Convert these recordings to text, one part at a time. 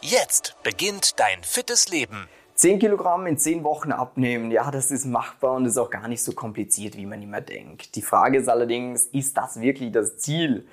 Jetzt beginnt dein fittes Leben. 10 Kilogramm in 10 Wochen abnehmen, ja, das ist machbar und ist auch gar nicht so kompliziert, wie man immer denkt. Die Frage ist allerdings, ist das wirklich das Ziel?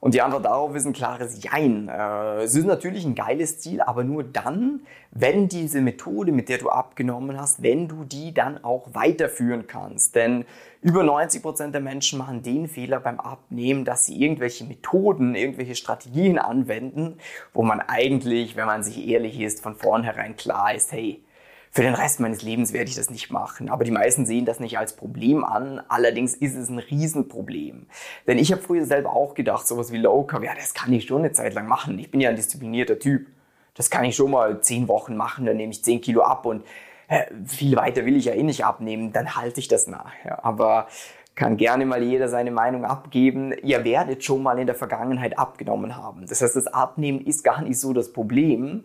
Und die Antwort darauf ist ein klares Jein. Äh, es ist natürlich ein geiles Ziel, aber nur dann, wenn diese Methode, mit der du abgenommen hast, wenn du die dann auch weiterführen kannst. Denn über 90 Prozent der Menschen machen den Fehler beim Abnehmen, dass sie irgendwelche Methoden, irgendwelche Strategien anwenden, wo man eigentlich, wenn man sich ehrlich ist, von vornherein klar ist, hey, für den Rest meines Lebens werde ich das nicht machen. Aber die meisten sehen das nicht als Problem an. Allerdings ist es ein Riesenproblem. Denn ich habe früher selber auch gedacht, sowas wie Low Carb, ja, das kann ich schon eine Zeit lang machen. Ich bin ja ein disziplinierter Typ. Das kann ich schon mal zehn Wochen machen, dann nehme ich zehn Kilo ab und äh, viel weiter will ich ja eh nicht abnehmen, dann halte ich das nach. Ja, aber kann gerne mal jeder seine Meinung abgeben. Ihr werdet schon mal in der Vergangenheit abgenommen haben. Das heißt, das Abnehmen ist gar nicht so das Problem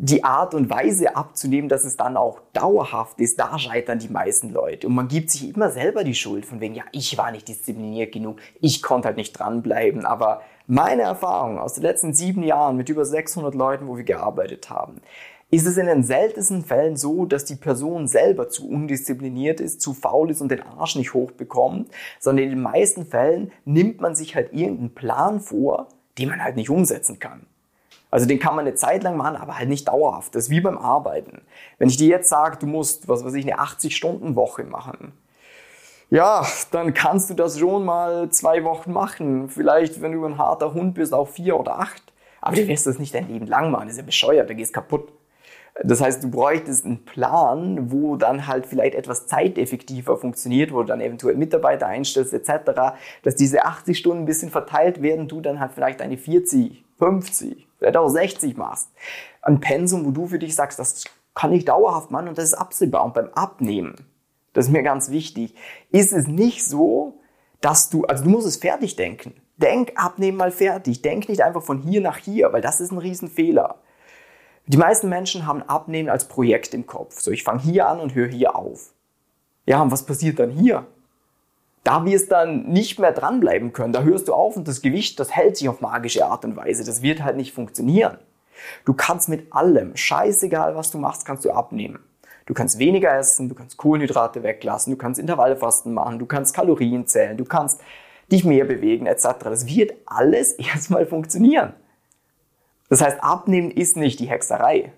die Art und Weise abzunehmen, dass es dann auch dauerhaft ist, da scheitern die meisten Leute. Und man gibt sich immer selber die Schuld von wegen, ja, ich war nicht diszipliniert genug, ich konnte halt nicht dranbleiben. Aber meine Erfahrung aus den letzten sieben Jahren mit über 600 Leuten, wo wir gearbeitet haben, ist es in den seltensten Fällen so, dass die Person selber zu undiszipliniert ist, zu faul ist und den Arsch nicht hochbekommt, sondern in den meisten Fällen nimmt man sich halt irgendeinen Plan vor, den man halt nicht umsetzen kann. Also den kann man eine Zeit lang machen, aber halt nicht dauerhaft. Das ist wie beim Arbeiten. Wenn ich dir jetzt sage, du musst, was weiß ich, eine 80-Stunden-Woche machen, ja, dann kannst du das schon mal zwei Wochen machen. Vielleicht, wenn du ein harter Hund bist, auch vier oder acht. Aber du wirst das nicht dein Leben lang machen. Das ist ja bescheuert, da gehst kaputt. Das heißt, du bräuchtest einen Plan, wo dann halt vielleicht etwas zeiteffektiver funktioniert, wo du dann eventuell Mitarbeiter einstellst etc., dass diese 80 Stunden ein bisschen verteilt werden, du dann halt vielleicht eine 40, 50, vielleicht auch 60 machst. Ein Pensum, wo du für dich sagst, das kann ich dauerhaft machen und das ist absehbar. Und beim Abnehmen, das ist mir ganz wichtig, ist es nicht so, dass du, also du musst es fertig denken. Denk abnehmen mal fertig. Denk nicht einfach von hier nach hier, weil das ist ein Riesenfehler. Die meisten Menschen haben Abnehmen als Projekt im Kopf. So, ich fange hier an und höre hier auf. Ja, und was passiert dann hier? Da wir es dann nicht mehr dranbleiben können, da hörst du auf und das Gewicht, das hält sich auf magische Art und Weise. Das wird halt nicht funktionieren. Du kannst mit allem, scheißegal was du machst, kannst du abnehmen. Du kannst weniger essen, du kannst Kohlenhydrate weglassen, du kannst Intervallfasten machen, du kannst Kalorien zählen, du kannst dich mehr bewegen etc. Das wird alles erstmal funktionieren. Das heißt, abnehmen ist nicht die Hexerei.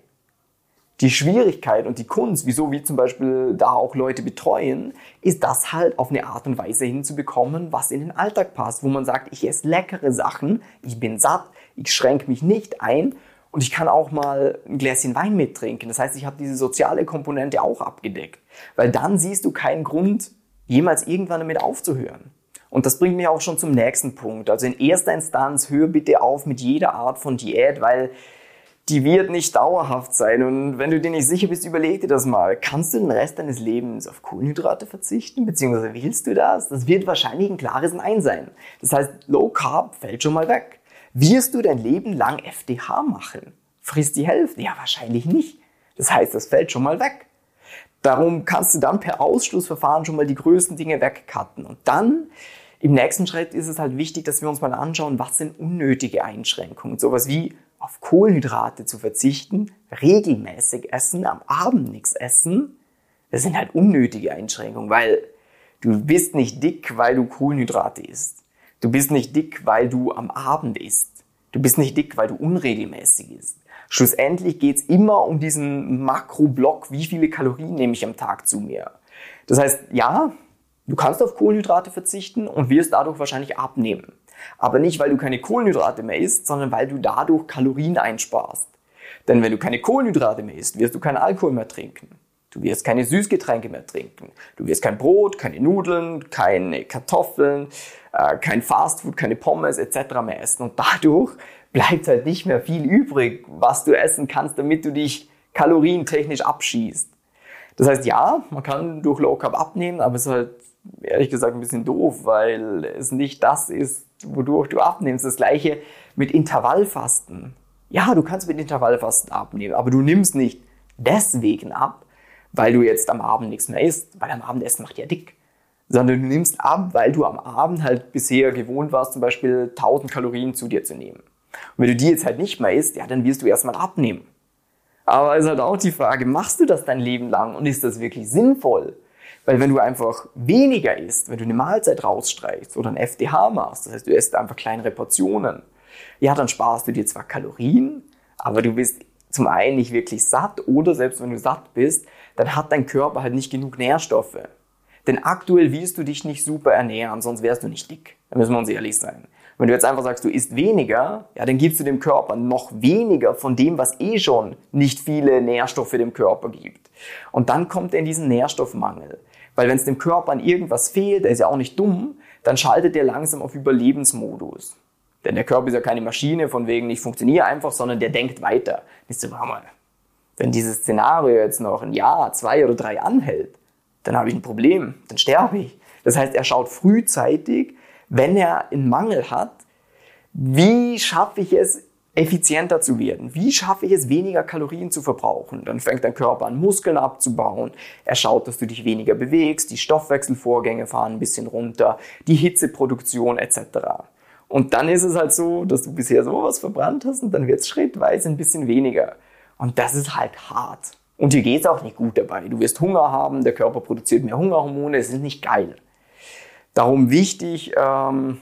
Die Schwierigkeit und die Kunst, wieso wir zum Beispiel da auch Leute betreuen, ist das halt auf eine Art und Weise hinzubekommen, was in den Alltag passt, wo man sagt, ich esse leckere Sachen, ich bin satt, ich schränke mich nicht ein und ich kann auch mal ein Gläschen Wein mittrinken. Das heißt, ich habe diese soziale Komponente auch abgedeckt, weil dann siehst du keinen Grund, jemals irgendwann damit aufzuhören. Und das bringt mich auch schon zum nächsten Punkt. Also in erster Instanz hör bitte auf mit jeder Art von Diät, weil die wird nicht dauerhaft sein. Und wenn du dir nicht sicher bist, überleg dir das mal. Kannst du den Rest deines Lebens auf Kohlenhydrate verzichten? Beziehungsweise willst du das? Das wird wahrscheinlich ein klares Nein sein. Das heißt, Low Carb fällt schon mal weg. Wirst du dein Leben lang FDH machen? Frisst die Hälfte? Ja, wahrscheinlich nicht. Das heißt, das fällt schon mal weg. Darum kannst du dann per Ausschlussverfahren schon mal die größten Dinge wegcutten. Und dann im nächsten Schritt ist es halt wichtig, dass wir uns mal anschauen, was sind unnötige Einschränkungen. Sowas wie auf Kohlenhydrate zu verzichten, regelmäßig essen, am Abend nichts essen. Das sind halt unnötige Einschränkungen, weil du bist nicht dick, weil du Kohlenhydrate isst. Du bist nicht dick, weil du am Abend isst. Du bist nicht dick, weil du unregelmäßig isst. Schlussendlich geht's immer um diesen Makroblock, wie viele Kalorien nehme ich am Tag zu mir. Das heißt, ja, Du kannst auf Kohlenhydrate verzichten und wirst dadurch wahrscheinlich abnehmen. Aber nicht, weil du keine Kohlenhydrate mehr isst, sondern weil du dadurch Kalorien einsparst. Denn wenn du keine Kohlenhydrate mehr isst, wirst du keinen Alkohol mehr trinken. Du wirst keine Süßgetränke mehr trinken. Du wirst kein Brot, keine Nudeln, keine Kartoffeln, äh, kein Fastfood, keine Pommes etc. mehr essen. Und dadurch bleibt halt nicht mehr viel übrig, was du essen kannst, damit du dich kalorientechnisch abschießt. Das heißt, ja, man kann durch Low Carb abnehmen, aber es ist halt ehrlich gesagt ein bisschen doof, weil es nicht das ist, wodurch du abnimmst. Das gleiche mit Intervallfasten. Ja, du kannst mit Intervallfasten abnehmen, aber du nimmst nicht deswegen ab, weil du jetzt am Abend nichts mehr isst, weil am Abendessen macht ja dick. Sondern du nimmst ab, weil du am Abend halt bisher gewohnt warst, zum Beispiel 1000 Kalorien zu dir zu nehmen. Und wenn du die jetzt halt nicht mehr isst, ja, dann wirst du erstmal abnehmen. Aber es ist halt auch die Frage, machst du das dein Leben lang und ist das wirklich sinnvoll? Weil wenn du einfach weniger isst, wenn du eine Mahlzeit rausstreichst oder ein FDH machst, das heißt, du isst einfach kleinere Portionen, ja, dann sparst du dir zwar Kalorien, aber du bist zum einen nicht wirklich satt oder selbst wenn du satt bist, dann hat dein Körper halt nicht genug Nährstoffe. Denn aktuell willst du dich nicht super ernähren, sonst wärst du nicht dick. Da müssen wir uns ehrlich sein. Wenn du jetzt einfach sagst, du isst weniger, ja, dann gibst du dem Körper noch weniger von dem, was eh schon nicht viele Nährstoffe dem Körper gibt. Und dann kommt er in diesen Nährstoffmangel. Weil wenn es dem Körper an irgendwas fehlt, der ist ja auch nicht dumm, dann schaltet er langsam auf Überlebensmodus. Denn der Körper ist ja keine Maschine, von wegen ich funktioniere einfach, sondern der denkt weiter. Nicht so, mal, wenn dieses Szenario jetzt noch ein Jahr, zwei oder drei anhält, dann habe ich ein Problem, dann sterbe ich. Das heißt, er schaut frühzeitig, wenn er einen Mangel hat, wie schaffe ich es, effizienter zu werden? Wie schaffe ich es, weniger Kalorien zu verbrauchen? Dann fängt dein Körper an, Muskeln abzubauen. Er schaut, dass du dich weniger bewegst, die Stoffwechselvorgänge fahren ein bisschen runter, die Hitzeproduktion etc. Und dann ist es halt so, dass du bisher sowas verbrannt hast und dann wird es schrittweise ein bisschen weniger. Und das ist halt hart. Und dir geht es auch nicht gut dabei. Du wirst Hunger haben, der Körper produziert mehr Hungerhormone, es ist nicht geil. Darum wichtig ähm,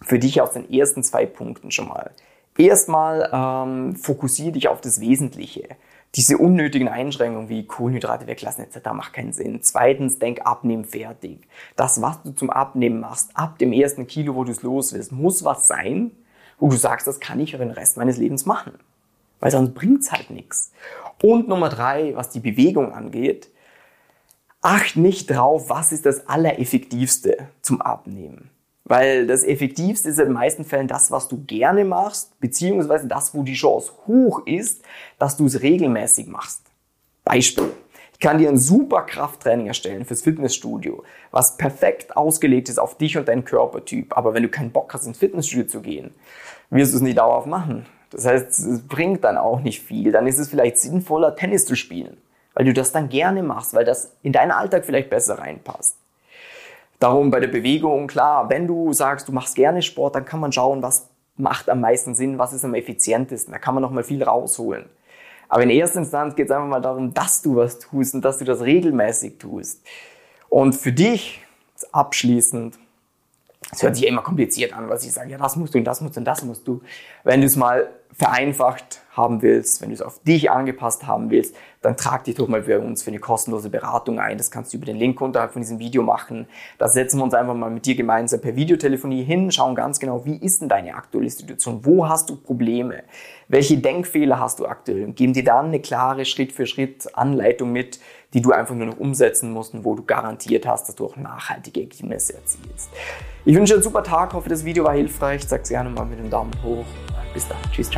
für dich aus den ersten zwei Punkten schon mal. Erstmal ähm, fokussiere dich auf das Wesentliche. Diese unnötigen Einschränkungen wie Kohlenhydrate weglassen etc. macht keinen Sinn. Zweitens, denk abnehmen fertig. Das, was du zum Abnehmen machst, ab dem ersten Kilo, wo du es los willst, muss was sein, wo du sagst, das kann ich für den Rest meines Lebens machen. Weil sonst bringt's halt nichts. Und Nummer drei, was die Bewegung angeht, acht nicht drauf, was ist das Allereffektivste zum Abnehmen. Weil das Effektivste ist in den meisten Fällen das, was du gerne machst, beziehungsweise das, wo die Chance hoch ist, dass du es regelmäßig machst. Beispiel. Ich kann dir ein super Krafttraining erstellen fürs Fitnessstudio, was perfekt ausgelegt ist auf dich und deinen Körpertyp. Aber wenn du keinen Bock hast, ins Fitnessstudio zu gehen, wirst du es nicht dauerhaft machen. Das heißt, es bringt dann auch nicht viel. Dann ist es vielleicht sinnvoller, Tennis zu spielen, weil du das dann gerne machst, weil das in deinen Alltag vielleicht besser reinpasst. Darum bei der Bewegung, klar, wenn du sagst, du machst gerne Sport, dann kann man schauen, was macht am meisten Sinn, was ist am effizientesten. Da kann man noch mal viel rausholen. Aber in erster Instanz geht es einfach mal darum, dass du was tust und dass du das regelmäßig tust. Und für dich abschließend, es hört sich ja immer kompliziert an, was ich sage, ja, das musst du und das musst du und das musst du. Wenn du es mal vereinfacht haben willst, wenn du es auf dich angepasst haben willst, dann trag dich doch mal für uns für eine kostenlose Beratung ein. Das kannst du über den Link unterhalb von diesem Video machen. Da setzen wir uns einfach mal mit dir gemeinsam per Videotelefonie hin, schauen ganz genau, wie ist denn deine aktuelle Situation? Wo hast du Probleme? Welche Denkfehler hast du aktuell? Und geben dir dann eine klare Schritt für Schritt Anleitung mit, die du einfach nur noch umsetzen musst und wo du garantiert hast, dass du auch nachhaltige Ergebnisse erzielst. Ich wünsche dir einen super Tag, hoffe, das Video war hilfreich. Sag's gerne mal mit einem Daumen hoch. Bis dann. Tschüss, ciao.